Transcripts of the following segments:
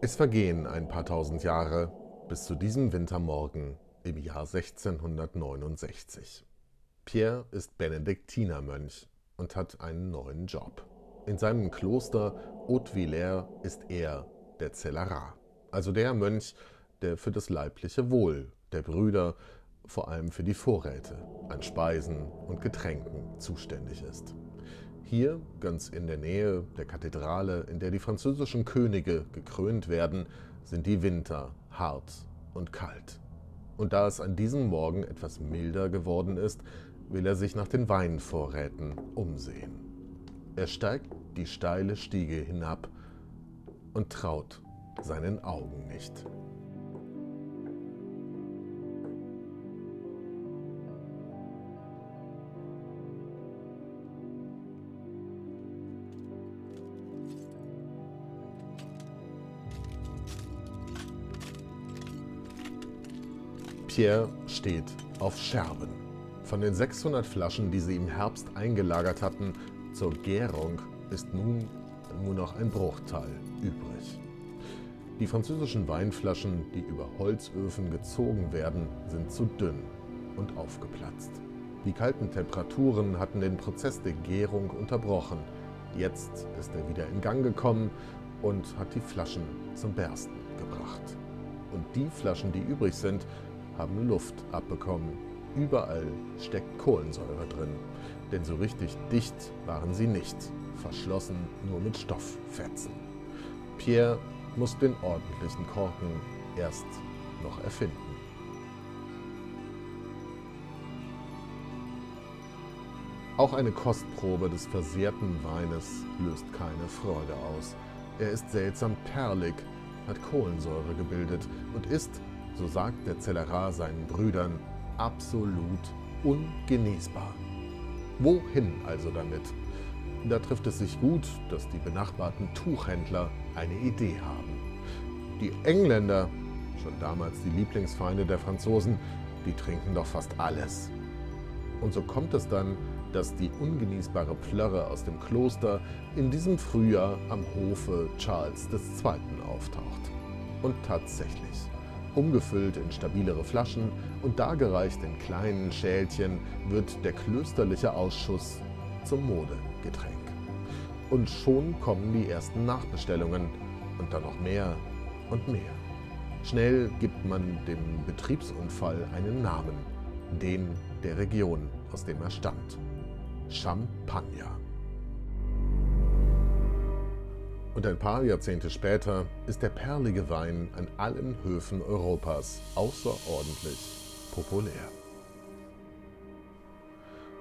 Es vergehen ein paar tausend Jahre bis zu diesem Wintermorgen im Jahr 1669. Pierre ist Benediktinermönch und hat einen neuen Job. In seinem Kloster Haute-Villers ist er der Zellerar, also der Mönch, der für das leibliche Wohl der Brüder, vor allem für die Vorräte an Speisen und Getränken zuständig ist. Hier, ganz in der Nähe der Kathedrale, in der die französischen Könige gekrönt werden, sind die Winter hart und kalt. Und da es an diesem Morgen etwas milder geworden ist, will er sich nach den Weinvorräten umsehen. Er steigt die steile Stiege hinab und traut seinen Augen nicht. Pierre steht auf Scherben. Von den 600 Flaschen, die sie im Herbst eingelagert hatten, zur Gärung ist nun nur noch ein Bruchteil übrig. Die französischen Weinflaschen, die über Holzöfen gezogen werden, sind zu dünn und aufgeplatzt. Die kalten Temperaturen hatten den Prozess der Gärung unterbrochen. Jetzt ist er wieder in Gang gekommen und hat die Flaschen zum Bersten gebracht. Und die Flaschen, die übrig sind, haben Luft abbekommen. Überall steckt Kohlensäure drin, denn so richtig dicht waren sie nicht, verschlossen nur mit Stofffetzen. Pierre muss den ordentlichen Korken erst noch erfinden. Auch eine Kostprobe des versehrten Weines löst keine Freude aus. Er ist seltsam perlig, hat Kohlensäure gebildet und ist so sagt der Zellerar seinen Brüdern, absolut ungenießbar. Wohin also damit? Da trifft es sich gut, dass die benachbarten Tuchhändler eine Idee haben. Die Engländer, schon damals die Lieblingsfeinde der Franzosen, die trinken doch fast alles. Und so kommt es dann, dass die ungenießbare Plörre aus dem Kloster in diesem Frühjahr am Hofe Charles II. auftaucht. Und tatsächlich, Umgefüllt in stabilere Flaschen und dargereicht in kleinen Schälchen wird der klösterliche Ausschuss zum Modegetränk. Und schon kommen die ersten Nachbestellungen und dann noch mehr und mehr. Schnell gibt man dem Betriebsunfall einen Namen, den der Region, aus dem er stammt. Champagner. Und ein paar Jahrzehnte später ist der perlige Wein an allen Höfen Europas außerordentlich populär.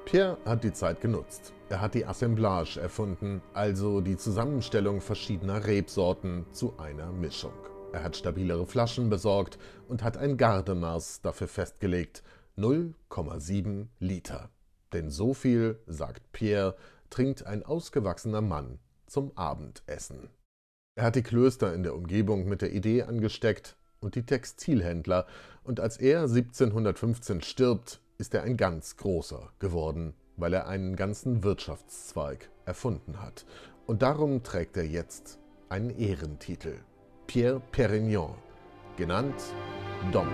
Pierre hat die Zeit genutzt. Er hat die Assemblage erfunden, also die Zusammenstellung verschiedener Rebsorten zu einer Mischung. Er hat stabilere Flaschen besorgt und hat ein Gardemaß dafür festgelegt, 0,7 Liter. Denn so viel, sagt Pierre, trinkt ein ausgewachsener Mann zum Abendessen. Er hat die Klöster in der Umgebung mit der Idee angesteckt und die Textilhändler, und als er 1715 stirbt, ist er ein ganz großer geworden, weil er einen ganzen Wirtschaftszweig erfunden hat. Und darum trägt er jetzt einen Ehrentitel, Pierre Perignon, genannt Dom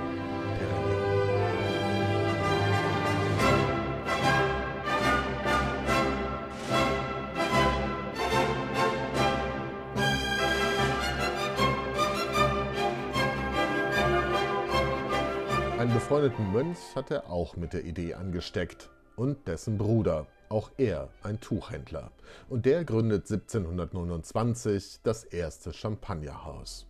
Einen befreundeten Mönch hat er auch mit der Idee angesteckt. Und dessen Bruder, auch er ein Tuchhändler. Und der gründet 1729 das erste Champagnerhaus.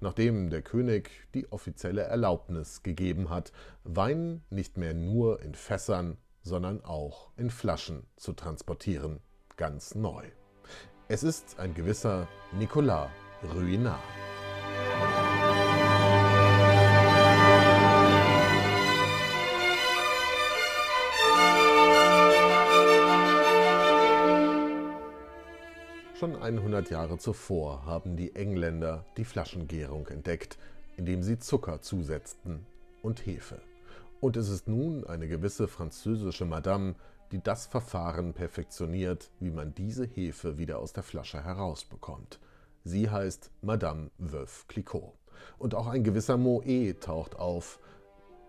Nachdem der König die offizielle Erlaubnis gegeben hat, Wein nicht mehr nur in Fässern, sondern auch in Flaschen zu transportieren. Ganz neu. Es ist ein gewisser Nicolas Ruinart. Schon 100 Jahre zuvor haben die Engländer die Flaschengärung entdeckt, indem sie Zucker zusetzten und Hefe. Und es ist nun eine gewisse französische Madame, die das Verfahren perfektioniert, wie man diese Hefe wieder aus der Flasche herausbekommt. Sie heißt Madame Veuve Clicquot. Und auch ein gewisser Moet taucht auf,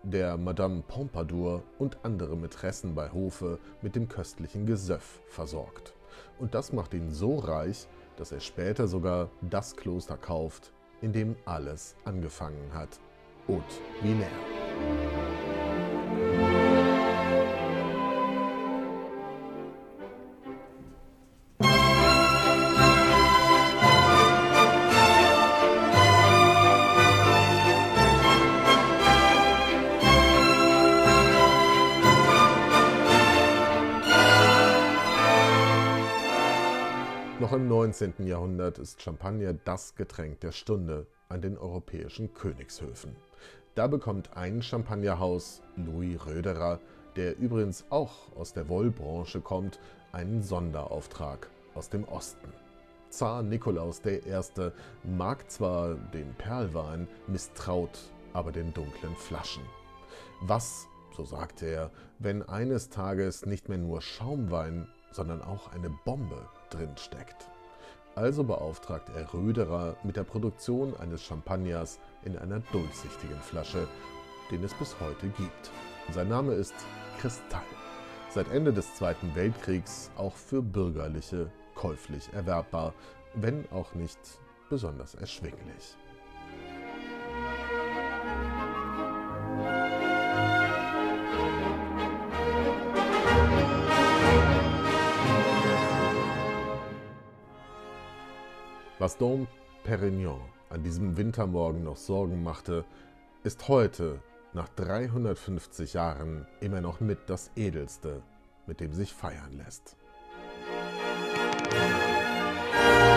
der Madame Pompadour und andere Mätressen bei Hofe mit dem köstlichen Gesöff versorgt. Und das macht ihn so reich, dass er später sogar das Kloster kauft, in dem alles angefangen hat. Haute Villers. Noch im 19. Jahrhundert ist Champagner das Getränk der Stunde an den europäischen Königshöfen. Da bekommt ein Champagnerhaus, Louis Röderer, der übrigens auch aus der Wollbranche kommt, einen Sonderauftrag aus dem Osten. Zar Nikolaus I. mag zwar den Perlwein, misstraut aber den dunklen Flaschen. Was, so sagte er, wenn eines Tages nicht mehr nur Schaumwein, sondern auch eine Bombe drin steckt. Also beauftragt er Röderer mit der Produktion eines Champagners in einer durchsichtigen Flasche, den es bis heute gibt. Sein Name ist Kristall. Seit Ende des Zweiten Weltkriegs auch für Bürgerliche käuflich erwerbbar, wenn auch nicht besonders erschwinglich. Was Dom Perignon an diesem Wintermorgen noch Sorgen machte, ist heute, nach 350 Jahren, immer noch mit das Edelste, mit dem sich feiern lässt. Musik